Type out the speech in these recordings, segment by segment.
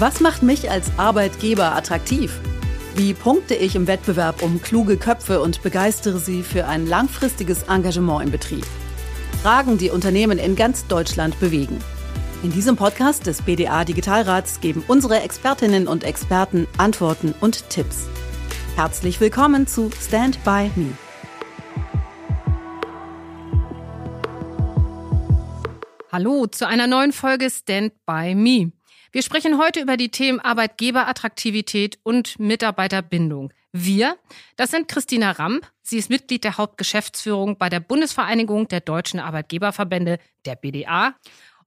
Was macht mich als Arbeitgeber attraktiv? Wie punkte ich im Wettbewerb um kluge Köpfe und begeistere sie für ein langfristiges Engagement im Betrieb? Fragen, die Unternehmen in ganz Deutschland bewegen. In diesem Podcast des BDA Digitalrats geben unsere Expertinnen und Experten Antworten und Tipps. Herzlich willkommen zu Stand by Me. Hallo zu einer neuen Folge Stand by Me. Wir sprechen heute über die Themen Arbeitgeberattraktivität und Mitarbeiterbindung. Wir, das sind Christina Ramp. Sie ist Mitglied der Hauptgeschäftsführung bei der Bundesvereinigung der deutschen Arbeitgeberverbände, der BDA.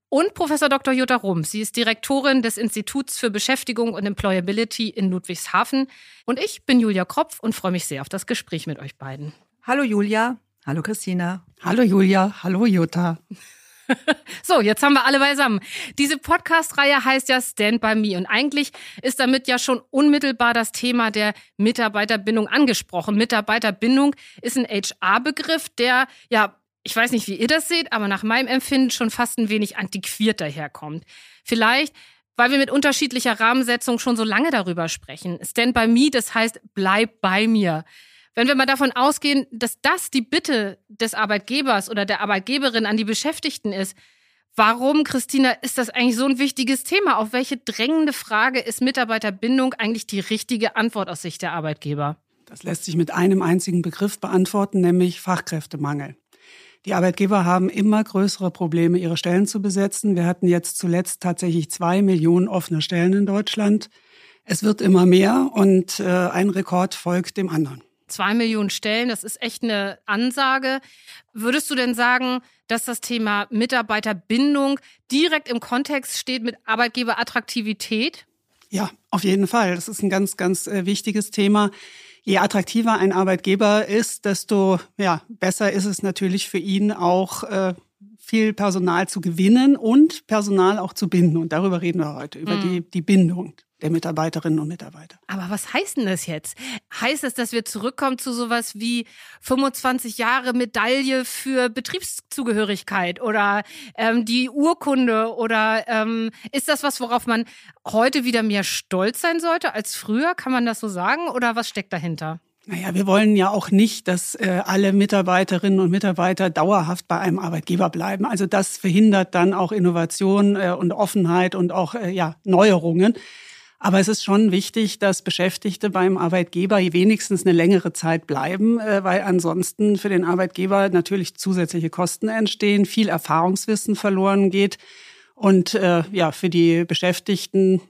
Und Professor Dr. Jutta Rump. Sie ist Direktorin des Instituts für Beschäftigung und Employability in Ludwigshafen. Und ich bin Julia Kropf und freue mich sehr auf das Gespräch mit euch beiden. Hallo Julia. Hallo Christina. Hallo Julia. Hallo Jutta. so, jetzt haben wir alle beisammen. Diese Podcast-Reihe heißt ja Stand by Me und eigentlich ist damit ja schon unmittelbar das Thema der Mitarbeiterbindung angesprochen. Mitarbeiterbindung ist ein HR-Begriff, der ja ich weiß nicht, wie ihr das seht, aber nach meinem Empfinden schon fast ein wenig antiquiert daherkommt. Vielleicht, weil wir mit unterschiedlicher Rahmensetzung schon so lange darüber sprechen. Stand by me, das heißt, bleib bei mir. Wenn wir mal davon ausgehen, dass das die Bitte des Arbeitgebers oder der Arbeitgeberin an die Beschäftigten ist, warum, Christina, ist das eigentlich so ein wichtiges Thema? Auf welche drängende Frage ist Mitarbeiterbindung eigentlich die richtige Antwort aus Sicht der Arbeitgeber? Das lässt sich mit einem einzigen Begriff beantworten, nämlich Fachkräftemangel. Die Arbeitgeber haben immer größere Probleme, ihre Stellen zu besetzen. Wir hatten jetzt zuletzt tatsächlich zwei Millionen offene Stellen in Deutschland. Es wird immer mehr und äh, ein Rekord folgt dem anderen zwei Millionen Stellen, das ist echt eine Ansage. Würdest du denn sagen, dass das Thema Mitarbeiterbindung direkt im Kontext steht mit Arbeitgeberattraktivität? Ja, auf jeden Fall. Das ist ein ganz, ganz äh, wichtiges Thema. Je attraktiver ein Arbeitgeber ist, desto ja, besser ist es natürlich für ihn auch äh, viel Personal zu gewinnen und Personal auch zu binden. Und darüber reden wir heute, über mhm. die, die Bindung der Mitarbeiterinnen und Mitarbeiter. Aber was heißt denn das jetzt? Heißt das, dass wir zurückkommen zu sowas wie 25 Jahre Medaille für Betriebszugehörigkeit oder ähm, die Urkunde? Oder ähm, ist das was, worauf man heute wieder mehr stolz sein sollte als früher? Kann man das so sagen? Oder was steckt dahinter? Naja, wir wollen ja auch nicht, dass äh, alle Mitarbeiterinnen und Mitarbeiter dauerhaft bei einem Arbeitgeber bleiben. Also das verhindert dann auch Innovation äh, und Offenheit und auch äh, ja, Neuerungen. Aber es ist schon wichtig, dass Beschäftigte beim Arbeitgeber wenigstens eine längere Zeit bleiben, äh, weil ansonsten für den Arbeitgeber natürlich zusätzliche Kosten entstehen, viel Erfahrungswissen verloren geht. Und äh, ja, für die Beschäftigten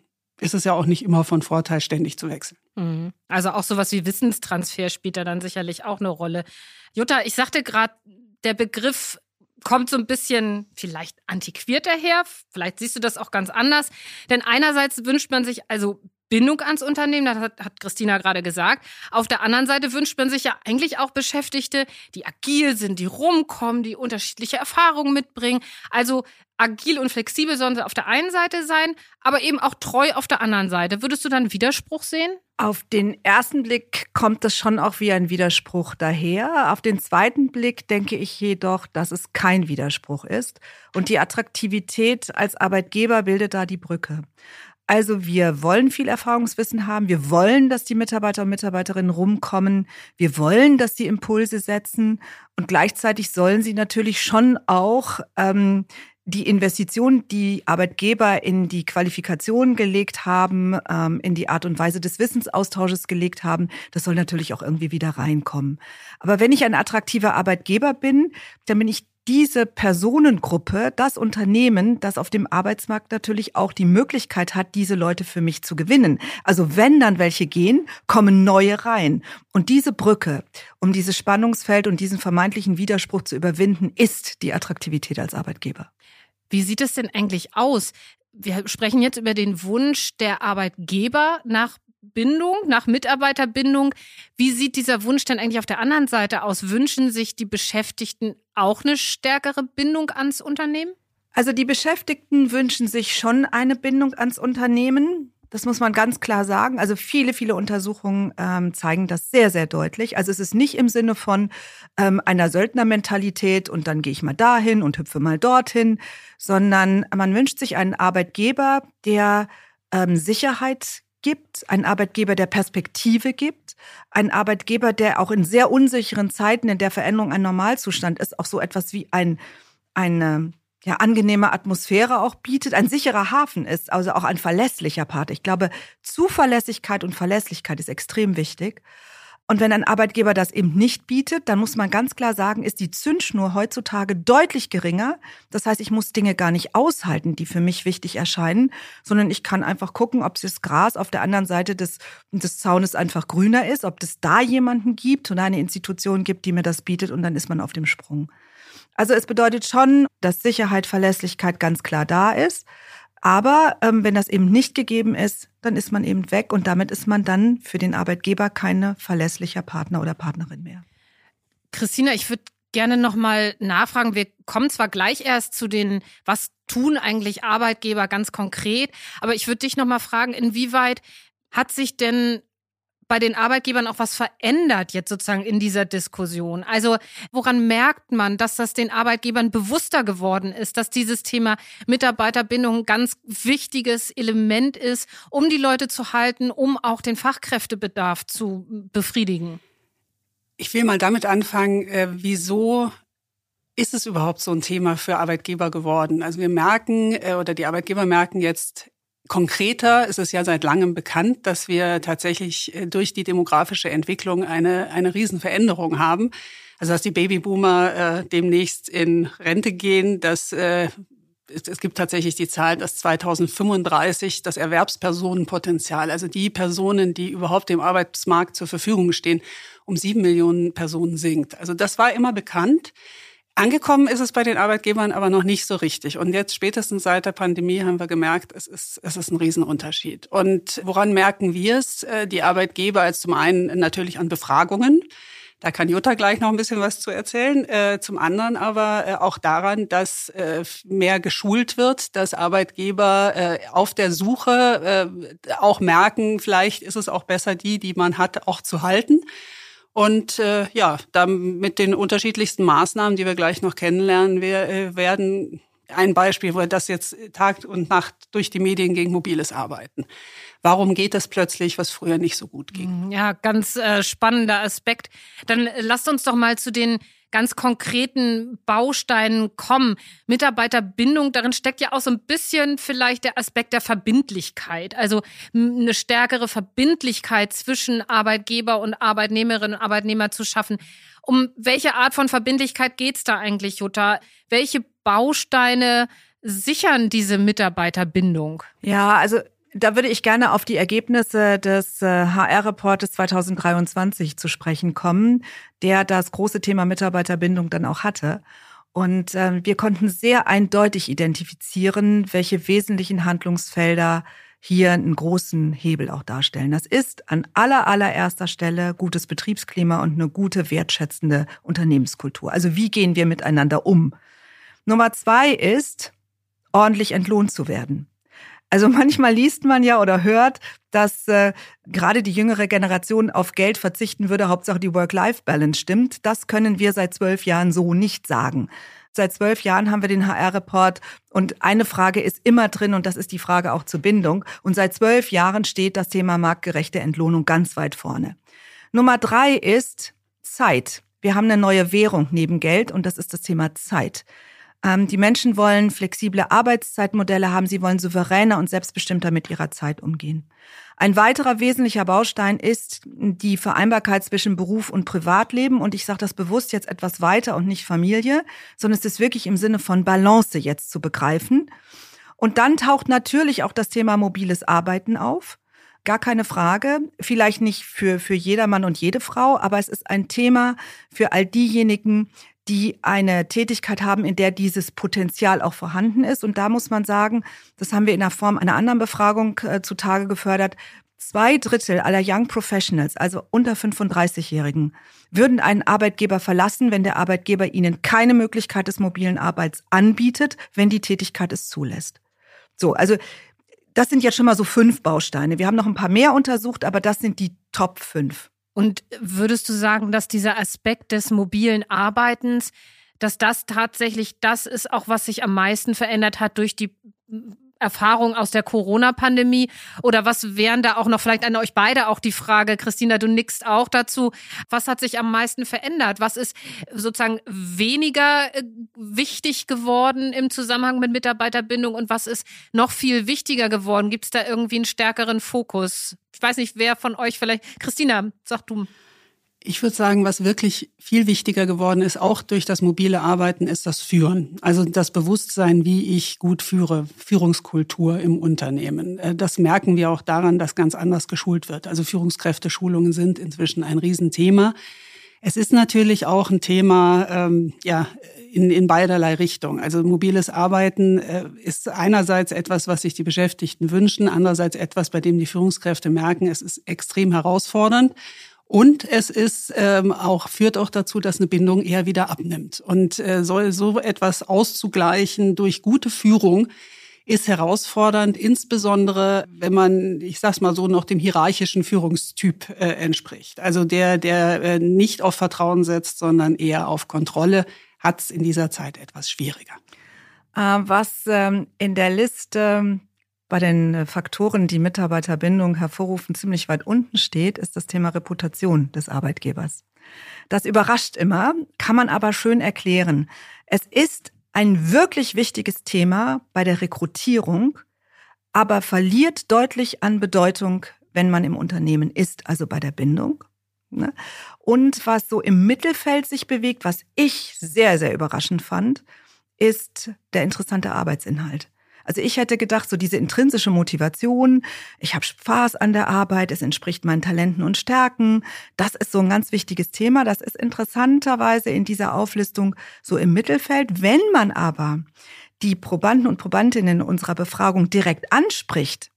ist es ja auch nicht immer von Vorteil, ständig zu wechseln. Mhm. Also auch sowas wie Wissenstransfer spielt da dann sicherlich auch eine Rolle. Jutta, ich sagte gerade, der Begriff kommt so ein bisschen vielleicht antiquiert daher. Vielleicht siehst du das auch ganz anders. Denn einerseits wünscht man sich also Bindung ans Unternehmen, das hat, hat Christina gerade gesagt. Auf der anderen Seite wünscht man sich ja eigentlich auch Beschäftigte, die agil sind, die rumkommen, die unterschiedliche Erfahrungen mitbringen. Also agil und flexibel sollen sie auf der einen Seite sein, aber eben auch treu auf der anderen Seite. Würdest du dann Widerspruch sehen? Auf den ersten Blick kommt es schon auch wie ein Widerspruch daher. Auf den zweiten Blick denke ich jedoch, dass es kein Widerspruch ist. Und die Attraktivität als Arbeitgeber bildet da die Brücke. Also wir wollen viel Erfahrungswissen haben. Wir wollen, dass die Mitarbeiter und Mitarbeiterinnen rumkommen. Wir wollen, dass sie Impulse setzen. Und gleichzeitig sollen sie natürlich schon auch ähm, die Investition, die Arbeitgeber in die Qualifikation gelegt haben, ähm, in die Art und Weise des Wissensaustausches gelegt haben, das soll natürlich auch irgendwie wieder reinkommen. Aber wenn ich ein attraktiver Arbeitgeber bin, dann bin ich diese Personengruppe, das Unternehmen, das auf dem Arbeitsmarkt natürlich auch die Möglichkeit hat, diese Leute für mich zu gewinnen. Also wenn dann welche gehen, kommen neue rein. Und diese Brücke, um dieses Spannungsfeld und diesen vermeintlichen Widerspruch zu überwinden, ist die Attraktivität als Arbeitgeber. Wie sieht es denn eigentlich aus? Wir sprechen jetzt über den Wunsch der Arbeitgeber nach Bindung, nach Mitarbeiterbindung. Wie sieht dieser Wunsch denn eigentlich auf der anderen Seite aus? Wünschen sich die Beschäftigten auch eine stärkere Bindung ans Unternehmen? Also die Beschäftigten wünschen sich schon eine Bindung ans Unternehmen. Das muss man ganz klar sagen. Also viele, viele Untersuchungen ähm, zeigen das sehr, sehr deutlich. Also es ist nicht im Sinne von ähm, einer Söldnermentalität und dann gehe ich mal dahin und hüpfe mal dorthin, sondern man wünscht sich einen Arbeitgeber, der ähm, Sicherheit gibt, ein Arbeitgeber, der Perspektive gibt, ein Arbeitgeber, der auch in sehr unsicheren Zeiten, in der Veränderung ein Normalzustand ist, auch so etwas wie ein, eine ja, angenehme Atmosphäre auch bietet, ein sicherer Hafen ist, also auch ein verlässlicher Part. Ich glaube, Zuverlässigkeit und Verlässlichkeit ist extrem wichtig. Und wenn ein Arbeitgeber das eben nicht bietet, dann muss man ganz klar sagen, ist die Zündschnur heutzutage deutlich geringer. Das heißt, ich muss Dinge gar nicht aushalten, die für mich wichtig erscheinen, sondern ich kann einfach gucken, ob das Gras auf der anderen Seite des, des Zaunes einfach grüner ist, ob es da jemanden gibt oder eine Institution gibt, die mir das bietet und dann ist man auf dem Sprung. Also es bedeutet schon, dass Sicherheit, Verlässlichkeit ganz klar da ist. Aber ähm, wenn das eben nicht gegeben ist, dann ist man eben weg und damit ist man dann für den Arbeitgeber keine verlässlicher Partner oder Partnerin mehr. Christina, ich würde gerne noch mal nachfragen. Wir kommen zwar gleich erst zu den, was tun eigentlich Arbeitgeber ganz konkret, aber ich würde dich noch mal fragen, inwieweit hat sich denn bei den Arbeitgebern auch was verändert jetzt sozusagen in dieser Diskussion? Also woran merkt man, dass das den Arbeitgebern bewusster geworden ist, dass dieses Thema Mitarbeiterbindung ein ganz wichtiges Element ist, um die Leute zu halten, um auch den Fachkräftebedarf zu befriedigen? Ich will mal damit anfangen, äh, wieso ist es überhaupt so ein Thema für Arbeitgeber geworden? Also wir merken äh, oder die Arbeitgeber merken jetzt Konkreter ist es ja seit langem bekannt, dass wir tatsächlich äh, durch die demografische Entwicklung eine, eine Riesenveränderung haben. Also dass die Babyboomer äh, demnächst in Rente gehen, dass äh, es gibt tatsächlich die Zahl, dass 2035 das Erwerbspersonenpotenzial, also die Personen, die überhaupt dem Arbeitsmarkt zur Verfügung stehen, um sieben Millionen Personen sinkt. Also das war immer bekannt. Angekommen ist es bei den Arbeitgebern aber noch nicht so richtig. Und jetzt spätestens seit der Pandemie haben wir gemerkt, es ist, es ist ein Riesenunterschied. Und woran merken wir es? Äh, die Arbeitgeber als zum einen natürlich an Befragungen. Da kann Jutta gleich noch ein bisschen was zu erzählen. Äh, zum anderen aber äh, auch daran, dass mehr geschult wird, dass Arbeitgeber auf der Suche auch merken, vielleicht ist es auch besser, die, die man hat, auch zu halten. Und äh, ja, dann mit den unterschiedlichsten Maßnahmen, die wir gleich noch kennenlernen wir, äh, werden, ein Beispiel, wo das jetzt Tag und Nacht durch die Medien gegen mobiles Arbeiten. Warum geht das plötzlich, was früher nicht so gut ging? Ja, ganz äh, spannender Aspekt. Dann äh, lasst uns doch mal zu den ganz konkreten Bausteinen kommen. Mitarbeiterbindung, darin steckt ja auch so ein bisschen vielleicht der Aspekt der Verbindlichkeit. Also eine stärkere Verbindlichkeit zwischen Arbeitgeber und Arbeitnehmerinnen und Arbeitnehmer zu schaffen. Um welche Art von Verbindlichkeit geht's da eigentlich, Jutta? Welche Bausteine sichern diese Mitarbeiterbindung? Ja, also da würde ich gerne auf die Ergebnisse des HR-Reportes äh, 2023 zu sprechen kommen, der das große Thema Mitarbeiterbindung dann auch hatte. Und äh, wir konnten sehr eindeutig identifizieren, welche wesentlichen Handlungsfelder hier einen großen Hebel auch darstellen. Das ist an aller, allererster Stelle gutes Betriebsklima und eine gute, wertschätzende Unternehmenskultur. Also wie gehen wir miteinander um? Nummer zwei ist, ordentlich entlohnt zu werden. Also manchmal liest man ja oder hört, dass äh, gerade die jüngere Generation auf Geld verzichten würde, Hauptsache die Work-Life-Balance stimmt. Das können wir seit zwölf Jahren so nicht sagen. Seit zwölf Jahren haben wir den HR-Report und eine Frage ist immer drin und das ist die Frage auch zur Bindung. Und seit zwölf Jahren steht das Thema marktgerechte Entlohnung ganz weit vorne. Nummer drei ist Zeit. Wir haben eine neue Währung neben Geld und das ist das Thema Zeit. Ähm, die Menschen wollen flexible Arbeitszeitmodelle haben, sie wollen souveräner und selbstbestimmter mit ihrer Zeit umgehen. Ein weiterer wesentlicher Baustein ist die Vereinbarkeit zwischen Beruf und Privatleben. Und ich sage das bewusst jetzt etwas weiter und nicht Familie, sondern es ist wirklich im Sinne von Balance jetzt zu begreifen. Und dann taucht natürlich auch das Thema mobiles Arbeiten auf. Gar keine Frage. Vielleicht nicht für, für jedermann und jede Frau, aber es ist ein Thema für all diejenigen, die eine Tätigkeit haben, in der dieses Potenzial auch vorhanden ist. Und da muss man sagen, das haben wir in der Form einer anderen Befragung äh, zutage gefördert. Zwei Drittel aller Young Professionals, also unter 35-Jährigen, würden einen Arbeitgeber verlassen, wenn der Arbeitgeber ihnen keine Möglichkeit des mobilen Arbeits anbietet, wenn die Tätigkeit es zulässt. So, also das sind jetzt schon mal so fünf Bausteine. Wir haben noch ein paar mehr untersucht, aber das sind die Top fünf. Und würdest du sagen, dass dieser Aspekt des mobilen Arbeitens, dass das tatsächlich das ist, auch was sich am meisten verändert hat durch die Erfahrung aus der Corona-Pandemie? Oder was wären da auch noch vielleicht an euch beide auch die Frage, Christina, du nickst auch dazu. Was hat sich am meisten verändert? Was ist sozusagen weniger äh, wichtig geworden im Zusammenhang mit Mitarbeiterbindung und was ist noch viel wichtiger geworden? Gibt es da irgendwie einen stärkeren Fokus? Ich weiß nicht, wer von euch vielleicht. Christina, sag du. Ich würde sagen, was wirklich viel wichtiger geworden ist, auch durch das mobile Arbeiten, ist das Führen. Also das Bewusstsein, wie ich gut führe, Führungskultur im Unternehmen. Äh, das merken wir auch daran, dass ganz anders geschult wird. Also Führungskräfteschulungen sind inzwischen ein Riesenthema. Es ist natürlich auch ein Thema, ähm, ja, in, in beiderlei Richtung. Also mobiles Arbeiten äh, ist einerseits etwas, was sich die Beschäftigten wünschen, andererseits etwas, bei dem die Führungskräfte merken, es ist extrem herausfordernd. Und es ist ähm, auch führt auch dazu, dass eine Bindung eher wieder abnimmt. Und äh, soll so etwas auszugleichen durch gute Führung ist herausfordernd, insbesondere wenn man, ich sag's mal so, noch dem hierarchischen Führungstyp äh, entspricht. Also der, der äh, nicht auf Vertrauen setzt, sondern eher auf Kontrolle, hat es in dieser Zeit etwas schwieriger. Äh, was ähm, in der Liste bei den äh, Faktoren, die Mitarbeiterbindung hervorrufen, ziemlich weit unten steht, ist das Thema Reputation des Arbeitgebers. Das überrascht immer, kann man aber schön erklären. Es ist ein wirklich wichtiges Thema bei der Rekrutierung, aber verliert deutlich an Bedeutung, wenn man im Unternehmen ist, also bei der Bindung. Ne? Und was so im Mittelfeld sich bewegt, was ich sehr, sehr überraschend fand, ist der interessante Arbeitsinhalt. Also ich hätte gedacht, so diese intrinsische Motivation, ich habe Spaß an der Arbeit, es entspricht meinen Talenten und Stärken, das ist so ein ganz wichtiges Thema. Das ist interessanterweise in dieser Auflistung so im Mittelfeld. Wenn man aber die Probanden und Probandinnen unserer Befragung direkt anspricht,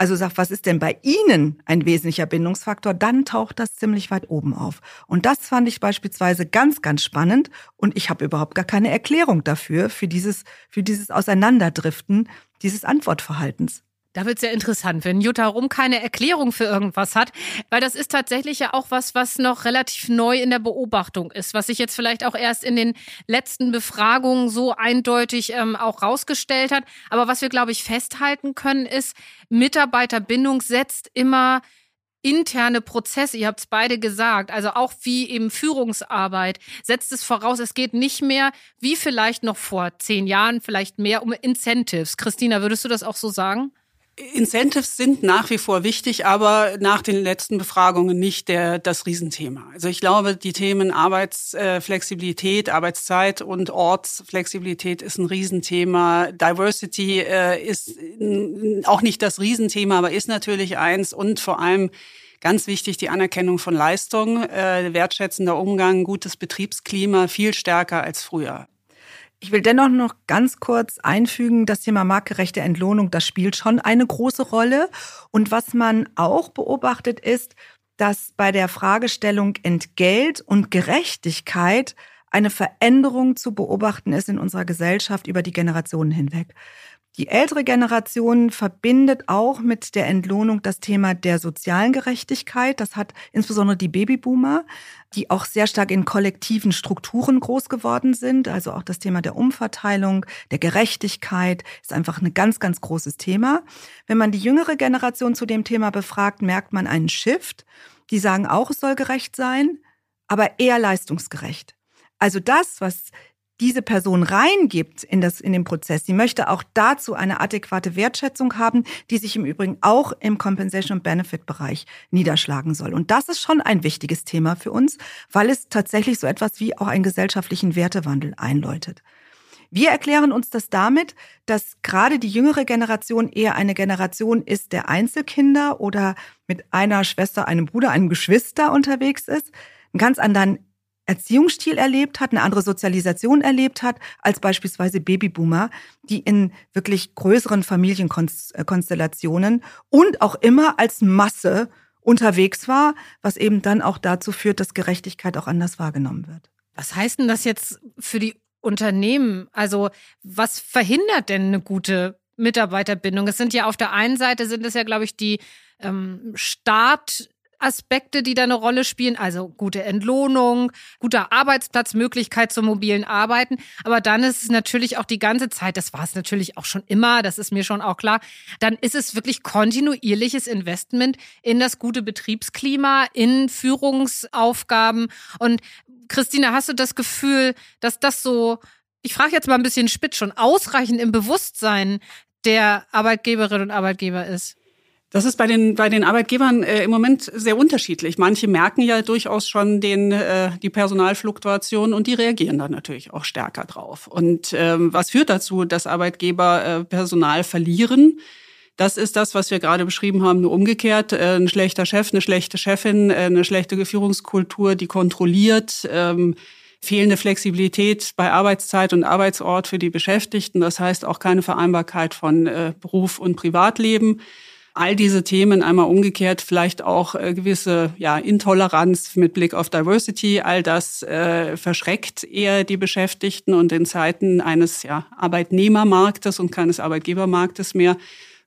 also sagt, was ist denn bei Ihnen ein wesentlicher Bindungsfaktor, dann taucht das ziemlich weit oben auf. Und das fand ich beispielsweise ganz, ganz spannend. Und ich habe überhaupt gar keine Erklärung dafür, für dieses, für dieses Auseinanderdriften dieses Antwortverhaltens. Da wird es ja interessant, wenn Jutta Rum keine Erklärung für irgendwas hat, weil das ist tatsächlich ja auch was, was noch relativ neu in der Beobachtung ist, was sich jetzt vielleicht auch erst in den letzten Befragungen so eindeutig ähm, auch rausgestellt hat. Aber was wir, glaube ich, festhalten können, ist, Mitarbeiterbindung setzt immer interne Prozesse, ihr habt es beide gesagt, also auch wie eben Führungsarbeit, setzt es voraus, es geht nicht mehr, wie vielleicht noch vor zehn Jahren, vielleicht mehr um Incentives. Christina, würdest du das auch so sagen? Incentives sind nach wie vor wichtig, aber nach den letzten Befragungen nicht der, das Riesenthema. Also ich glaube, die Themen Arbeitsflexibilität, Arbeitszeit und Ortsflexibilität ist ein Riesenthema. Diversity äh, ist auch nicht das Riesenthema, aber ist natürlich eins und vor allem Ganz wichtig die Anerkennung von Leistung, äh, wertschätzender Umgang, gutes Betriebsklima, viel stärker als früher. Ich will dennoch noch ganz kurz einfügen, das Thema marktgerechte Entlohnung, das spielt schon eine große Rolle. Und was man auch beobachtet ist, dass bei der Fragestellung Entgelt und Gerechtigkeit eine Veränderung zu beobachten ist in unserer Gesellschaft über die Generationen hinweg. Die ältere Generation verbindet auch mit der Entlohnung das Thema der sozialen Gerechtigkeit. Das hat insbesondere die Babyboomer, die auch sehr stark in kollektiven Strukturen groß geworden sind. Also auch das Thema der Umverteilung, der Gerechtigkeit ist einfach ein ganz, ganz großes Thema. Wenn man die jüngere Generation zu dem Thema befragt, merkt man einen Shift. Die sagen auch, es soll gerecht sein, aber eher leistungsgerecht. Also das, was diese Person reingibt in, das, in den Prozess, sie möchte auch dazu eine adäquate Wertschätzung haben, die sich im Übrigen auch im Compensation und Benefit Bereich niederschlagen soll. Und das ist schon ein wichtiges Thema für uns, weil es tatsächlich so etwas wie auch einen gesellschaftlichen Wertewandel einläutet. Wir erklären uns das damit, dass gerade die jüngere Generation eher eine Generation ist der Einzelkinder oder mit einer Schwester, einem Bruder, einem Geschwister unterwegs ist, einen ganz anderen Erziehungsstil erlebt hat, eine andere Sozialisation erlebt hat, als beispielsweise Babyboomer, die in wirklich größeren Familienkonstellationen und auch immer als Masse unterwegs war, was eben dann auch dazu führt, dass Gerechtigkeit auch anders wahrgenommen wird. Was heißt denn das jetzt für die Unternehmen? Also was verhindert denn eine gute Mitarbeiterbindung? Es sind ja auf der einen Seite sind es ja, glaube ich, die ähm, Start Aspekte, die da eine Rolle spielen, also gute Entlohnung, guter Arbeitsplatzmöglichkeit zum mobilen Arbeiten. Aber dann ist es natürlich auch die ganze Zeit, das war es natürlich auch schon immer, das ist mir schon auch klar, dann ist es wirklich kontinuierliches Investment in das gute Betriebsklima, in Führungsaufgaben. Und Christina, hast du das Gefühl, dass das so, ich frage jetzt mal ein bisschen spitz, schon ausreichend im Bewusstsein der Arbeitgeberinnen und Arbeitgeber ist? Das ist bei den, bei den Arbeitgebern äh, im Moment sehr unterschiedlich. Manche merken ja durchaus schon den, äh, die Personalfluktuation und die reagieren dann natürlich auch stärker drauf. Und ähm, was führt dazu, dass Arbeitgeber äh, Personal verlieren? Das ist das, was wir gerade beschrieben haben, nur umgekehrt. Äh, ein schlechter Chef, eine schlechte Chefin, äh, eine schlechte Führungskultur, die kontrolliert. Ähm, fehlende Flexibilität bei Arbeitszeit und Arbeitsort für die Beschäftigten. Das heißt auch keine Vereinbarkeit von äh, Beruf und Privatleben all diese Themen einmal umgekehrt, vielleicht auch äh, gewisse ja, Intoleranz mit Blick auf Diversity, all das äh, verschreckt eher die Beschäftigten und in Zeiten eines ja, Arbeitnehmermarktes und keines Arbeitgebermarktes mehr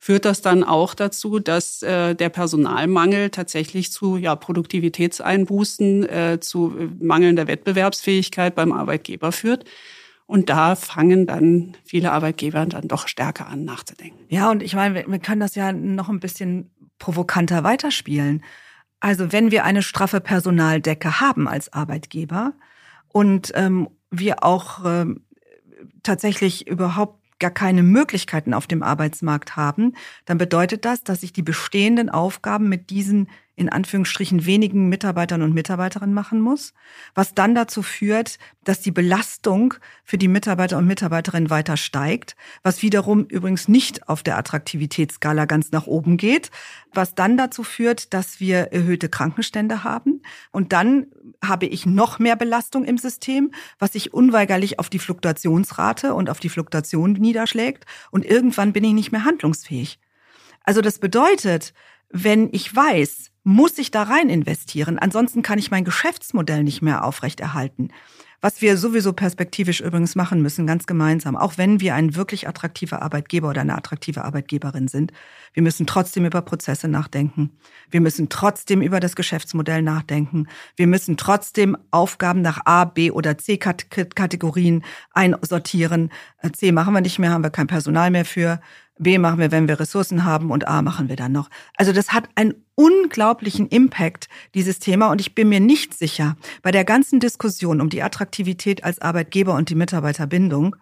führt das dann auch dazu, dass äh, der Personalmangel tatsächlich zu ja, Produktivitätseinbußen, äh, zu äh, mangelnder Wettbewerbsfähigkeit beim Arbeitgeber führt. Und da fangen dann viele Arbeitgeber dann doch stärker an nachzudenken. Ja, und ich meine, wir können das ja noch ein bisschen provokanter weiterspielen. Also wenn wir eine straffe Personaldecke haben als Arbeitgeber und ähm, wir auch ähm, tatsächlich überhaupt gar keine Möglichkeiten auf dem Arbeitsmarkt haben, dann bedeutet das, dass ich die bestehenden Aufgaben mit diesen in Anführungsstrichen wenigen Mitarbeitern und Mitarbeiterinnen machen muss, was dann dazu führt, dass die Belastung für die Mitarbeiter und Mitarbeiterinnen weiter steigt, was wiederum übrigens nicht auf der Attraktivitätsskala ganz nach oben geht, was dann dazu führt, dass wir erhöhte Krankenstände haben und dann habe ich noch mehr Belastung im System, was sich unweigerlich auf die Fluktuationsrate und auf die Fluktuation niederschlägt und irgendwann bin ich nicht mehr handlungsfähig. Also das bedeutet, wenn ich weiß, muss ich da rein investieren. Ansonsten kann ich mein Geschäftsmodell nicht mehr aufrechterhalten. Was wir sowieso perspektivisch übrigens machen müssen, ganz gemeinsam, auch wenn wir ein wirklich attraktiver Arbeitgeber oder eine attraktive Arbeitgeberin sind, wir müssen trotzdem über Prozesse nachdenken. Wir müssen trotzdem über das Geschäftsmodell nachdenken. Wir müssen trotzdem Aufgaben nach A, B oder C Kategorien einsortieren. Äh, C machen wir nicht mehr, haben wir kein Personal mehr für. B machen wir, wenn wir Ressourcen haben und A machen wir dann noch. Also das hat einen unglaublichen Impact, dieses Thema. Und ich bin mir nicht sicher, bei der ganzen Diskussion um die Attraktivität als Arbeitgeber und die Mitarbeiterbindung,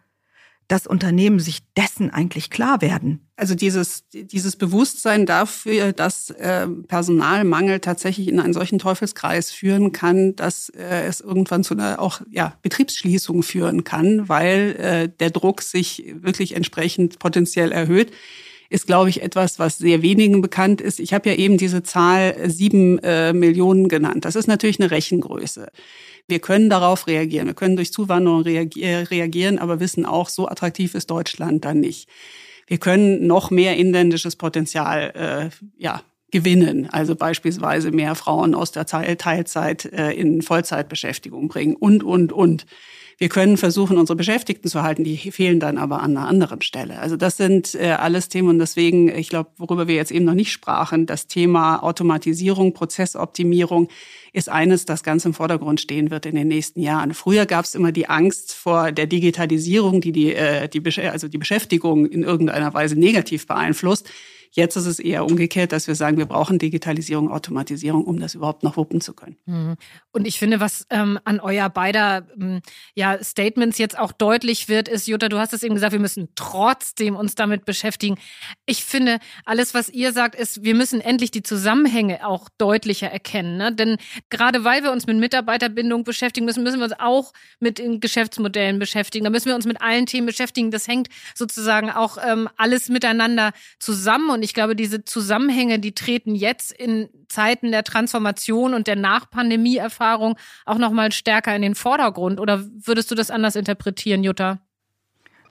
dass Unternehmen sich dessen eigentlich klar werden. Also dieses, dieses Bewusstsein dafür, dass äh, Personalmangel tatsächlich in einen solchen Teufelskreis führen kann, dass äh, es irgendwann zu einer auch ja, Betriebsschließung führen kann, weil äh, der Druck sich wirklich entsprechend potenziell erhöht ist, glaube ich, etwas, was sehr wenigen bekannt ist. Ich habe ja eben diese Zahl sieben äh, Millionen genannt. Das ist natürlich eine Rechengröße. Wir können darauf reagieren. Wir können durch Zuwanderung reagieren, aber wissen auch, so attraktiv ist Deutschland dann nicht. Wir können noch mehr inländisches Potenzial äh, ja, gewinnen, also beispielsweise mehr Frauen aus der Teilzeit äh, in Vollzeitbeschäftigung bringen und, und, und. Wir können versuchen, unsere Beschäftigten zu halten, die fehlen dann aber an einer anderen Stelle. Also das sind äh, alles Themen und deswegen, ich glaube, worüber wir jetzt eben noch nicht sprachen, das Thema Automatisierung, Prozessoptimierung ist eines, das ganz im Vordergrund stehen wird in den nächsten Jahren. Früher gab es immer die Angst vor der Digitalisierung, die die, äh, die, also die Beschäftigung in irgendeiner Weise negativ beeinflusst. Jetzt ist es eher umgekehrt, dass wir sagen, wir brauchen Digitalisierung, Automatisierung, um das überhaupt noch wuppen zu können. Mhm. Und ich finde, was ähm, an euer beider ähm, ja, Statements jetzt auch deutlich wird, ist, Jutta, du hast es eben gesagt, wir müssen trotzdem uns damit beschäftigen. Ich finde, alles, was ihr sagt, ist, wir müssen endlich die Zusammenhänge auch deutlicher erkennen. Ne? Denn gerade weil wir uns mit Mitarbeiterbindung beschäftigen müssen, müssen wir uns auch mit den Geschäftsmodellen beschäftigen. Da müssen wir uns mit allen Themen beschäftigen. Das hängt sozusagen auch ähm, alles miteinander zusammen. Und und ich glaube, diese Zusammenhänge, die treten jetzt in Zeiten der Transformation und der Nachpandemie-Erfahrung auch noch mal stärker in den Vordergrund. Oder würdest du das anders interpretieren, Jutta?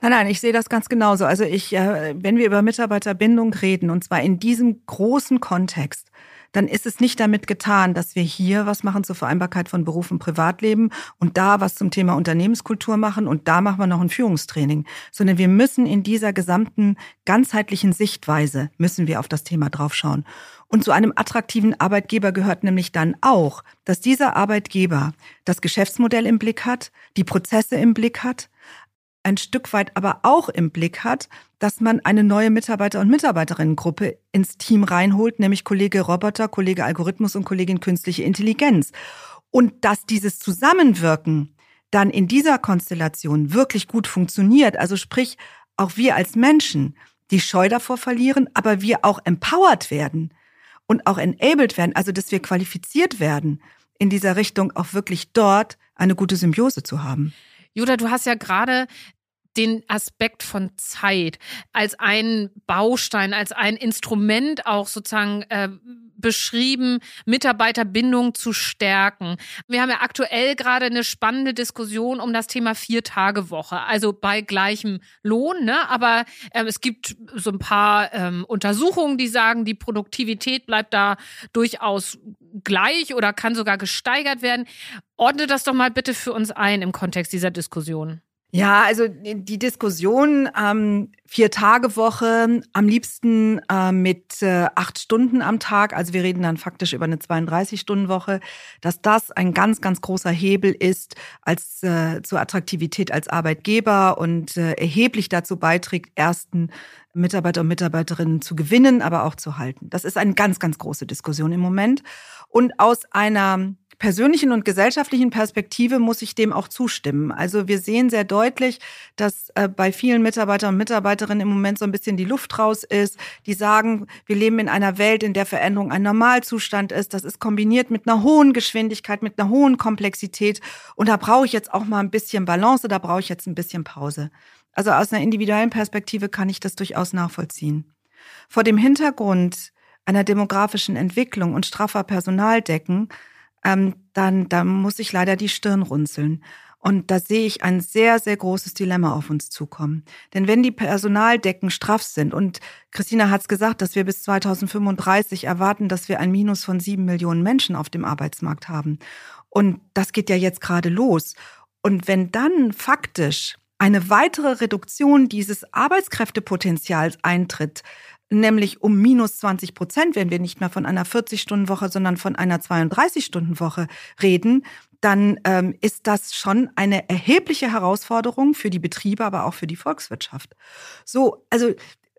Nein, nein, ich sehe das ganz genauso. Also ich, äh, wenn wir über Mitarbeiterbindung reden, und zwar in diesem großen Kontext, dann ist es nicht damit getan, dass wir hier was machen zur Vereinbarkeit von Beruf und Privatleben und da was zum Thema Unternehmenskultur machen und da machen wir noch ein Führungstraining, sondern wir müssen in dieser gesamten ganzheitlichen Sichtweise müssen wir auf das Thema draufschauen. Und zu einem attraktiven Arbeitgeber gehört nämlich dann auch, dass dieser Arbeitgeber das Geschäftsmodell im Blick hat, die Prozesse im Blick hat, ein Stück weit aber auch im Blick hat, dass man eine neue Mitarbeiter- und Mitarbeiterinnengruppe ins Team reinholt, nämlich Kollege Roboter, Kollege Algorithmus und Kollegin Künstliche Intelligenz. Und dass dieses Zusammenwirken dann in dieser Konstellation wirklich gut funktioniert, also sprich, auch wir als Menschen die Scheu davor verlieren, aber wir auch empowered werden und auch enabled werden, also dass wir qualifiziert werden, in dieser Richtung auch wirklich dort eine gute Symbiose zu haben. Judah, du hast ja gerade den Aspekt von Zeit als ein Baustein, als ein Instrument auch sozusagen äh, beschrieben, Mitarbeiterbindung zu stärken. Wir haben ja aktuell gerade eine spannende Diskussion um das Thema Vier-Tage-Woche, also bei gleichem Lohn. Ne? Aber ähm, es gibt so ein paar ähm, Untersuchungen, die sagen, die Produktivität bleibt da durchaus gleich oder kann sogar gesteigert werden. Ordne das doch mal bitte für uns ein im Kontext dieser Diskussion. Ja, also die Diskussion ähm, vier Tage Woche, am liebsten äh, mit äh, acht Stunden am Tag, also wir reden dann faktisch über eine 32-Stunden-Woche, dass das ein ganz, ganz großer Hebel ist als äh, zur Attraktivität als Arbeitgeber und äh, erheblich dazu beiträgt, ersten Mitarbeiter und Mitarbeiterinnen zu gewinnen, aber auch zu halten. Das ist eine ganz, ganz große Diskussion im Moment. Und aus einer persönlichen und gesellschaftlichen Perspektive muss ich dem auch zustimmen. Also wir sehen sehr deutlich, dass äh, bei vielen Mitarbeitern und Mitarbeiterinnen im Moment so ein bisschen die Luft raus ist. Die sagen, wir leben in einer Welt, in der Veränderung ein Normalzustand ist. Das ist kombiniert mit einer hohen Geschwindigkeit, mit einer hohen Komplexität. Und da brauche ich jetzt auch mal ein bisschen Balance, da brauche ich jetzt ein bisschen Pause. Also aus einer individuellen Perspektive kann ich das durchaus nachvollziehen. Vor dem Hintergrund einer demografischen Entwicklung und straffer Personaldecken ähm, dann, dann muss ich leider die Stirn runzeln. Und da sehe ich ein sehr, sehr großes Dilemma auf uns zukommen. Denn wenn die Personaldecken straff sind, und Christina hat es gesagt, dass wir bis 2035 erwarten, dass wir ein Minus von sieben Millionen Menschen auf dem Arbeitsmarkt haben. Und das geht ja jetzt gerade los. Und wenn dann faktisch eine weitere Reduktion dieses Arbeitskräftepotenzials eintritt, nämlich um minus 20 Prozent, wenn wir nicht mehr von einer 40-Stunden-Woche, sondern von einer 32-Stunden-Woche reden, dann ähm, ist das schon eine erhebliche Herausforderung für die Betriebe, aber auch für die Volkswirtschaft. So, also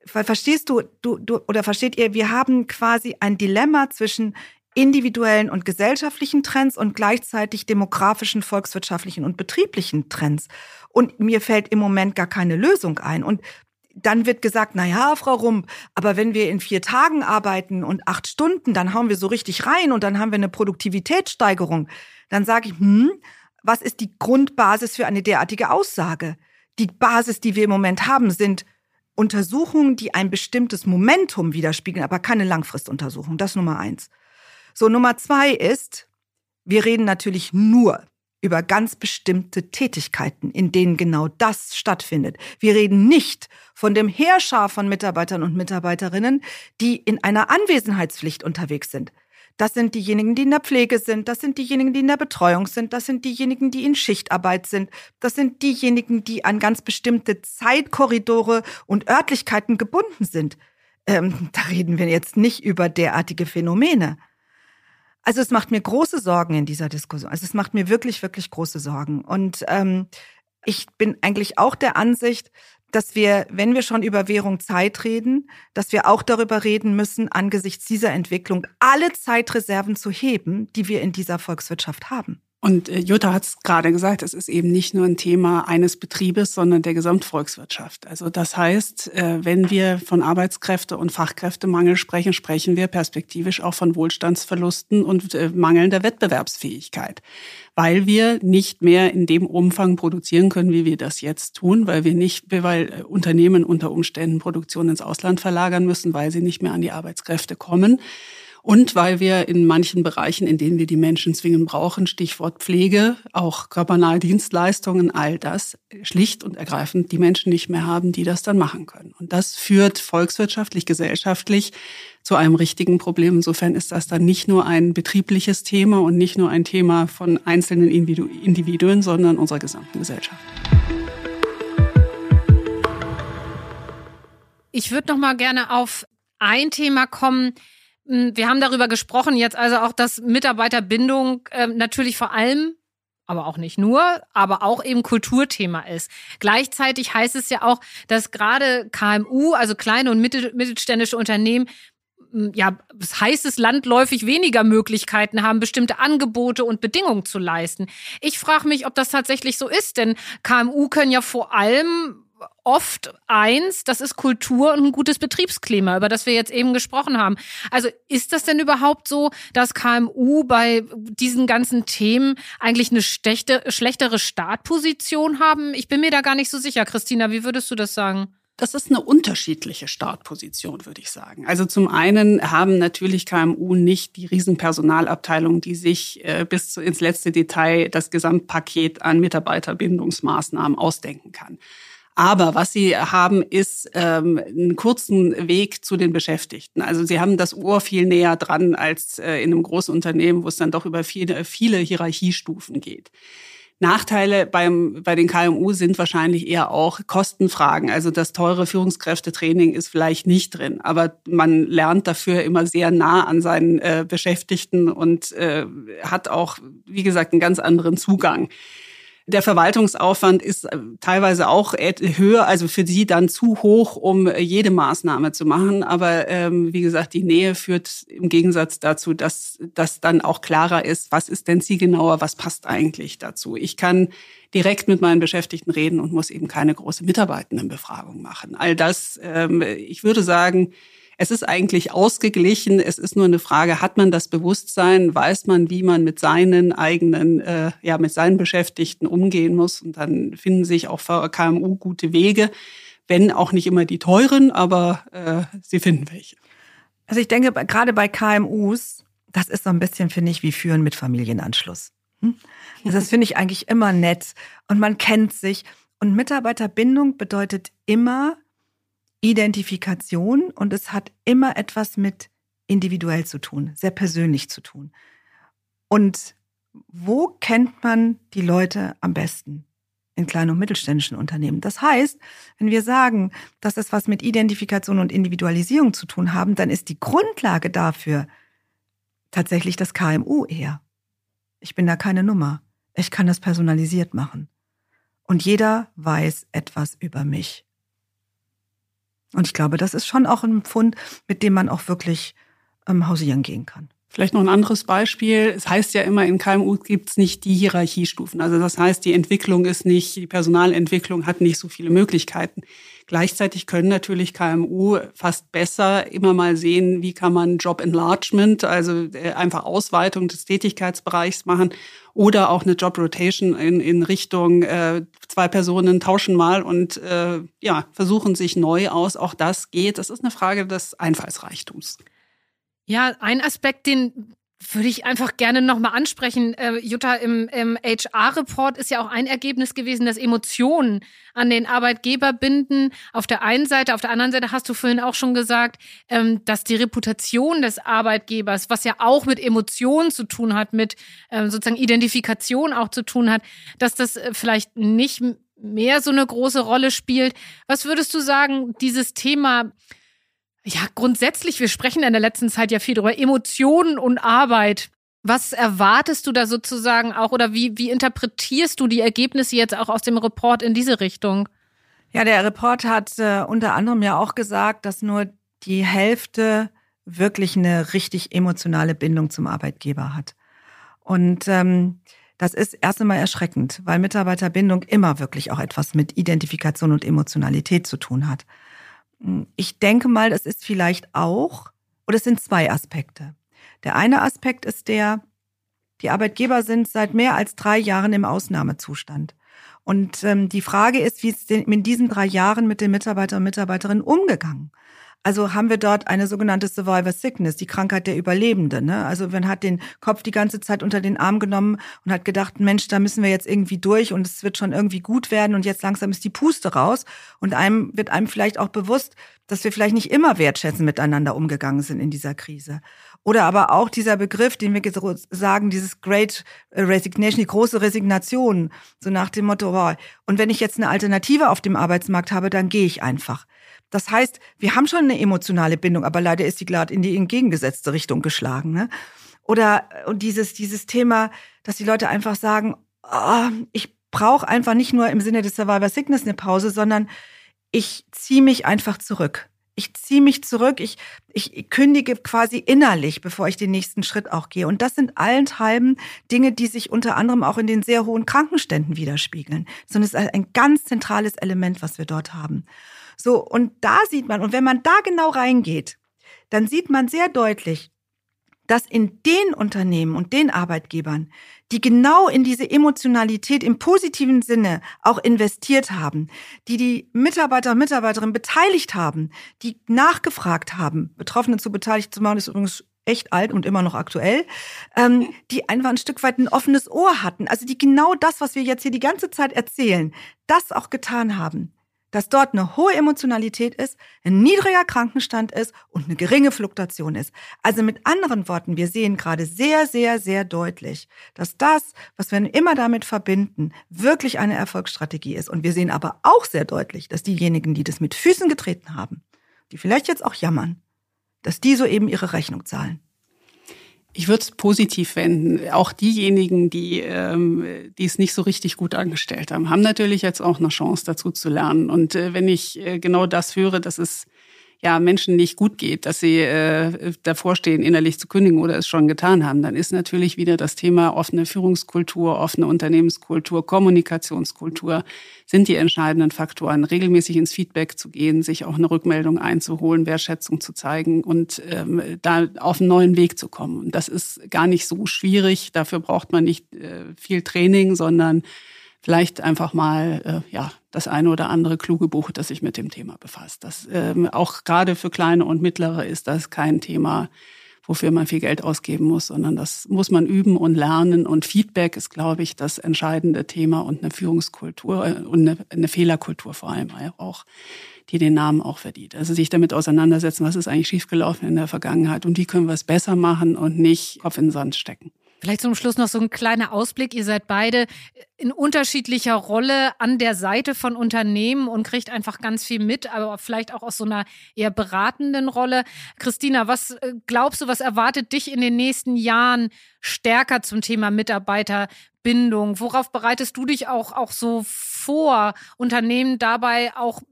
verstehst du, du, du oder versteht ihr, wir haben quasi ein Dilemma zwischen individuellen und gesellschaftlichen Trends und gleichzeitig demografischen, volkswirtschaftlichen und betrieblichen Trends. Und mir fällt im Moment gar keine Lösung ein. Und dann wird gesagt, na ja, Frau Rump, aber wenn wir in vier Tagen arbeiten und acht Stunden, dann hauen wir so richtig rein und dann haben wir eine Produktivitätssteigerung. Dann sage ich, hm, was ist die Grundbasis für eine derartige Aussage? Die Basis, die wir im Moment haben, sind Untersuchungen, die ein bestimmtes Momentum widerspiegeln, aber keine Langfristuntersuchung. Das Nummer eins. So, Nummer zwei ist, wir reden natürlich nur über ganz bestimmte Tätigkeiten, in denen genau das stattfindet. Wir reden nicht von dem Heerschar von Mitarbeitern und Mitarbeiterinnen, die in einer Anwesenheitspflicht unterwegs sind. Das sind diejenigen, die in der Pflege sind, das sind diejenigen, die in der Betreuung sind, das sind diejenigen, die in Schichtarbeit sind, das sind diejenigen, die an ganz bestimmte Zeitkorridore und Örtlichkeiten gebunden sind. Ähm, da reden wir jetzt nicht über derartige Phänomene. Also es macht mir große Sorgen in dieser Diskussion. Also es macht mir wirklich, wirklich große Sorgen. Und ähm, ich bin eigentlich auch der Ansicht, dass wir, wenn wir schon über Währung Zeit reden, dass wir auch darüber reden müssen, angesichts dieser Entwicklung alle Zeitreserven zu heben, die wir in dieser Volkswirtschaft haben. Und äh, Jutta hat es gerade gesagt, es ist eben nicht nur ein Thema eines Betriebes, sondern der Gesamtvolkswirtschaft. Also das heißt, äh, wenn wir von Arbeitskräfte- und Fachkräftemangel sprechen, sprechen wir perspektivisch auch von Wohlstandsverlusten und äh, mangelnder Wettbewerbsfähigkeit, weil wir nicht mehr in dem Umfang produzieren können, wie wir das jetzt tun, weil wir nicht, weil Unternehmen unter Umständen Produktion ins Ausland verlagern müssen, weil sie nicht mehr an die Arbeitskräfte kommen und weil wir in manchen Bereichen, in denen wir die Menschen zwingend brauchen, Stichwort Pflege, auch körpernahe Dienstleistungen, all das schlicht und ergreifend die Menschen nicht mehr haben, die das dann machen können. Und das führt volkswirtschaftlich, gesellschaftlich zu einem richtigen Problem. Insofern ist das dann nicht nur ein betriebliches Thema und nicht nur ein Thema von einzelnen Individuen, sondern unserer gesamten Gesellschaft. Ich würde noch mal gerne auf ein Thema kommen. Hm, wir haben darüber gesprochen jetzt also auch, dass Mitarbeiterbindung äh, natürlich vor allem aber auch nicht nur, aber auch eben Kulturthema ist. Gleichzeitig heißt es ja auch, dass gerade KMU, also kleine und mittelständische Unternehmen, hm, ja, das heißt es landläufig weniger Möglichkeiten haben, bestimmte Angebote und Bedingungen zu leisten. Ich frage mich, ob das tatsächlich so ist, denn KMU können ja vor allem oft eins, das ist Kultur und ein gutes Betriebsklima, über das wir jetzt eben gesprochen haben. Also ist das denn überhaupt so, dass KMU bei diesen ganzen Themen eigentlich eine schlechte, schlechtere Startposition haben? Ich bin mir da gar nicht so sicher. Christina, wie würdest du das sagen? Das ist eine unterschiedliche Startposition, würde ich sagen. Also zum einen haben natürlich KMU nicht die Riesenpersonalabteilung, die sich äh, bis ins letzte Detail das Gesamtpaket an Mitarbeiterbindungsmaßnahmen ausdenken kann. Aber was sie haben, ist ähm, einen kurzen Weg zu den Beschäftigten. Also sie haben das Ohr viel näher dran als äh, in einem großen Unternehmen, wo es dann doch über viele, viele Hierarchiestufen geht. Nachteile beim, bei den KMU sind wahrscheinlich eher auch Kostenfragen. Also das teure Führungskräftetraining ist vielleicht nicht drin, aber man lernt dafür immer sehr nah an seinen äh, Beschäftigten und äh, hat auch, wie gesagt, einen ganz anderen Zugang. Der Verwaltungsaufwand ist äh, teilweise auch höher, also für sie dann zu hoch, um jede Maßnahme zu machen. Aber ähm, wie gesagt, die Nähe führt im Gegensatz dazu, dass das dann auch klarer ist, was ist denn zielgenauer, was passt eigentlich dazu. Ich kann direkt mit meinen Beschäftigten reden und muss eben keine große Mitarbeitendenbefragung machen. All das, ähm, ich würde sagen, es ist eigentlich ausgeglichen. Es ist nur eine Frage, hat man das Bewusstsein, weiß man, wie man mit seinen eigenen, äh, ja, mit seinen Beschäftigten umgehen muss. Und dann finden sich auch für KMU gute Wege, wenn auch nicht immer die teuren, aber äh, sie finden welche. Also ich denke, gerade bei KMUs, das ist so ein bisschen, finde ich, wie Führen mit Familienanschluss. Hm? Also das finde ich eigentlich immer nett und man kennt sich. Und Mitarbeiterbindung bedeutet immer, Identifikation und es hat immer etwas mit individuell zu tun, sehr persönlich zu tun. Und wo kennt man die Leute am besten? In kleinen und mittelständischen Unternehmen. Das heißt, wenn wir sagen, dass es was mit Identifikation und Individualisierung zu tun haben, dann ist die Grundlage dafür tatsächlich das KMU eher. Ich bin da keine Nummer. Ich kann das personalisiert machen. Und jeder weiß etwas über mich. Und ich glaube, das ist schon auch ein Pfund, mit dem man auch wirklich ähm, hausieren gehen kann. Vielleicht noch ein anderes Beispiel. Es heißt ja immer, in KMU gibt es nicht die Hierarchiestufen. Also das heißt, die Entwicklung ist nicht, die Personalentwicklung hat nicht so viele Möglichkeiten. Gleichzeitig können natürlich KMU fast besser immer mal sehen, wie kann man Job Enlargement, also äh, einfach Ausweitung des Tätigkeitsbereichs machen oder auch eine Job Rotation in, in Richtung äh, zwei Personen tauschen mal und äh, ja versuchen sich neu aus. Auch das geht. Das ist eine Frage des Einfallsreichtums. Ja, ein Aspekt, den würde ich einfach gerne nochmal ansprechen. Äh, Jutta, im, im HR-Report ist ja auch ein Ergebnis gewesen, dass Emotionen an den Arbeitgeber binden. Auf der einen Seite, auf der anderen Seite hast du vorhin auch schon gesagt, ähm, dass die Reputation des Arbeitgebers, was ja auch mit Emotionen zu tun hat, mit ähm, sozusagen Identifikation auch zu tun hat, dass das äh, vielleicht nicht mehr so eine große Rolle spielt. Was würdest du sagen, dieses Thema ja, grundsätzlich, wir sprechen in der letzten Zeit ja viel darüber, Emotionen und Arbeit. Was erwartest du da sozusagen auch oder wie, wie interpretierst du die Ergebnisse jetzt auch aus dem Report in diese Richtung? Ja, der Report hat äh, unter anderem ja auch gesagt, dass nur die Hälfte wirklich eine richtig emotionale Bindung zum Arbeitgeber hat. Und ähm, das ist erst einmal erschreckend, weil Mitarbeiterbindung immer wirklich auch etwas mit Identifikation und Emotionalität zu tun hat. Ich denke mal, das ist vielleicht auch, oder es sind zwei Aspekte. Der eine Aspekt ist der, die Arbeitgeber sind seit mehr als drei Jahren im Ausnahmezustand. Und ähm, die Frage ist, wie ist in diesen drei Jahren mit den Mitarbeitern und Mitarbeiterinnen umgegangen? Also haben wir dort eine sogenannte Survivor Sickness, die Krankheit der Überlebenden. Ne? Also man hat den Kopf die ganze Zeit unter den Arm genommen und hat gedacht, Mensch, da müssen wir jetzt irgendwie durch und es wird schon irgendwie gut werden und jetzt langsam ist die Puste raus und einem wird einem vielleicht auch bewusst, dass wir vielleicht nicht immer wertschätzen miteinander umgegangen sind in dieser Krise. Oder aber auch dieser Begriff, den wir sagen, dieses Great Resignation, die große Resignation, so nach dem Motto, oh, und wenn ich jetzt eine Alternative auf dem Arbeitsmarkt habe, dann gehe ich einfach. Das heißt, wir haben schon eine emotionale Bindung, aber leider ist sie gerade in die entgegengesetzte Richtung geschlagen. Ne? Oder und dieses, dieses Thema, dass die Leute einfach sagen, oh, ich brauche einfach nicht nur im Sinne des Survivor Sickness eine Pause, sondern ich ziehe mich einfach zurück. Ich ziehe mich zurück, ich, ich kündige quasi innerlich, bevor ich den nächsten Schritt auch gehe. Und das sind allenthalben Dinge, die sich unter anderem auch in den sehr hohen Krankenständen widerspiegeln. Sondern es ist ein ganz zentrales Element, was wir dort haben. So, und da sieht man, und wenn man da genau reingeht, dann sieht man sehr deutlich, dass in den Unternehmen und den Arbeitgebern, die genau in diese Emotionalität im positiven Sinne auch investiert haben, die die Mitarbeiter und Mitarbeiterinnen beteiligt haben, die nachgefragt haben, Betroffene zu beteiligt zu machen, ist übrigens echt alt und immer noch aktuell, ähm, die einfach ein Stück weit ein offenes Ohr hatten, also die genau das, was wir jetzt hier die ganze Zeit erzählen, das auch getan haben dass dort eine hohe Emotionalität ist, ein niedriger Krankenstand ist und eine geringe Fluktuation ist. Also mit anderen Worten, wir sehen gerade sehr, sehr, sehr deutlich, dass das, was wir immer damit verbinden, wirklich eine Erfolgsstrategie ist. Und wir sehen aber auch sehr deutlich, dass diejenigen, die das mit Füßen getreten haben, die vielleicht jetzt auch jammern, dass die so eben ihre Rechnung zahlen. Ich würde es positiv wenden. Auch diejenigen, die, ähm, die es nicht so richtig gut angestellt haben, haben natürlich jetzt auch eine Chance dazu zu lernen. Und äh, wenn ich äh, genau das höre, dass es ja, Menschen nicht gut geht, dass sie äh, davor stehen, innerlich zu kündigen oder es schon getan haben, dann ist natürlich wieder das Thema offene Führungskultur, offene Unternehmenskultur, Kommunikationskultur sind die entscheidenden Faktoren. Regelmäßig ins Feedback zu gehen, sich auch eine Rückmeldung einzuholen, Wertschätzung zu zeigen und ähm, da auf einen neuen Weg zu kommen. Und das ist gar nicht so schwierig. Dafür braucht man nicht äh, viel Training, sondern vielleicht einfach mal äh, ja das eine oder andere kluge Buch, das sich mit dem Thema befasst. Das ähm, auch gerade für kleine und mittlere ist das kein Thema, wofür man viel Geld ausgeben muss, sondern das muss man üben und lernen. Und Feedback ist, glaube ich, das entscheidende Thema und eine Führungskultur äh, und eine, eine Fehlerkultur vor allem auch, die den Namen auch verdient. Also sich damit auseinandersetzen, was ist eigentlich schiefgelaufen in der Vergangenheit und wie können wir es besser machen und nicht Kopf in den Sand stecken. Vielleicht zum Schluss noch so ein kleiner Ausblick. Ihr seid beide in unterschiedlicher Rolle an der Seite von Unternehmen und kriegt einfach ganz viel mit, aber vielleicht auch aus so einer eher beratenden Rolle. Christina, was äh, glaubst du, was erwartet dich in den nächsten Jahren stärker zum Thema Mitarbeiterbindung? Worauf bereitest du dich auch, auch so vor, Unternehmen dabei auch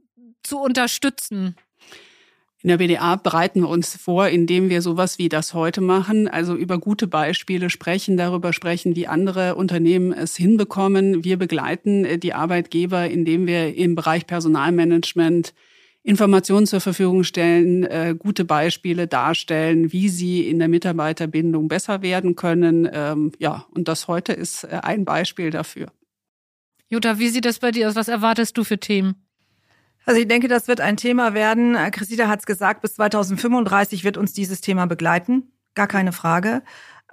zu unterstützen? In der BDA bereiten wir uns vor, indem wir sowas wie das heute machen, also über gute Beispiele sprechen, darüber sprechen, wie andere Unternehmen es hinbekommen. Wir begleiten äh, die Arbeitgeber, indem wir im Bereich Personalmanagement Informationen zur Verfügung stellen, äh, gute Beispiele darstellen, wie sie in der Mitarbeiterbindung besser werden können. Ähm, ja, und das heute ist äh, ein Beispiel dafür. Jutta, wie sieht das bei dir aus? Was erwartest du für Themen? Also ich denke, das wird ein Thema werden. Christina hat es gesagt, bis 2035 wird uns dieses Thema begleiten. Gar keine Frage.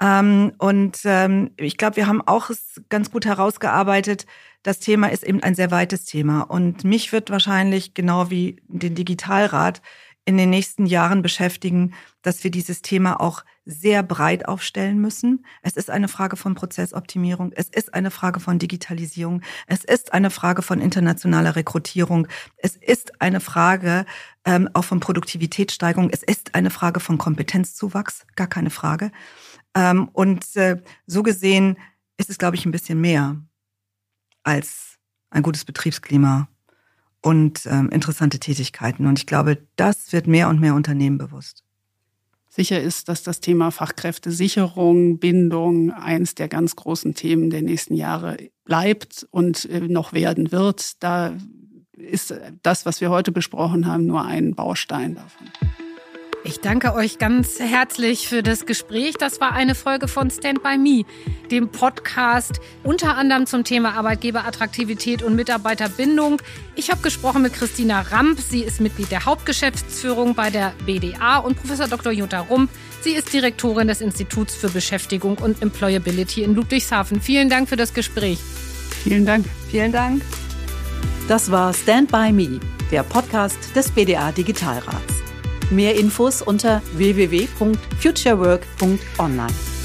Ähm, und ähm, ich glaube, wir haben auch es ganz gut herausgearbeitet. Das Thema ist eben ein sehr weites Thema. Und mich wird wahrscheinlich, genau wie den Digitalrat, in den nächsten Jahren beschäftigen, dass wir dieses Thema auch sehr breit aufstellen müssen. Es ist eine Frage von Prozessoptimierung. Es ist eine Frage von Digitalisierung. Es ist eine Frage von internationaler Rekrutierung. Es ist eine Frage ähm, auch von Produktivitätssteigerung. Es ist eine Frage von Kompetenzzuwachs. Gar keine Frage. Ähm, und äh, so gesehen ist es, glaube ich, ein bisschen mehr als ein gutes Betriebsklima und ähm, interessante Tätigkeiten. Und ich glaube, das wird mehr und mehr Unternehmen bewusst. Sicher ist, dass das Thema Fachkräftesicherung, Bindung eins der ganz großen Themen der nächsten Jahre bleibt und äh, noch werden wird. Da ist das, was wir heute besprochen haben, nur ein Baustein davon. Ich danke euch ganz herzlich für das Gespräch. Das war eine Folge von Stand by Me, dem Podcast unter anderem zum Thema Arbeitgeberattraktivität und Mitarbeiterbindung. Ich habe gesprochen mit Christina Ramp. Sie ist Mitglied der Hauptgeschäftsführung bei der BDA und Professor Dr. Jutta Rump. Sie ist Direktorin des Instituts für Beschäftigung und Employability in Ludwigshafen. Vielen Dank für das Gespräch. Vielen Dank. Vielen Dank. Das war Stand by Me, der Podcast des BDA Digitalrats. Mehr Infos unter www.futurework.online.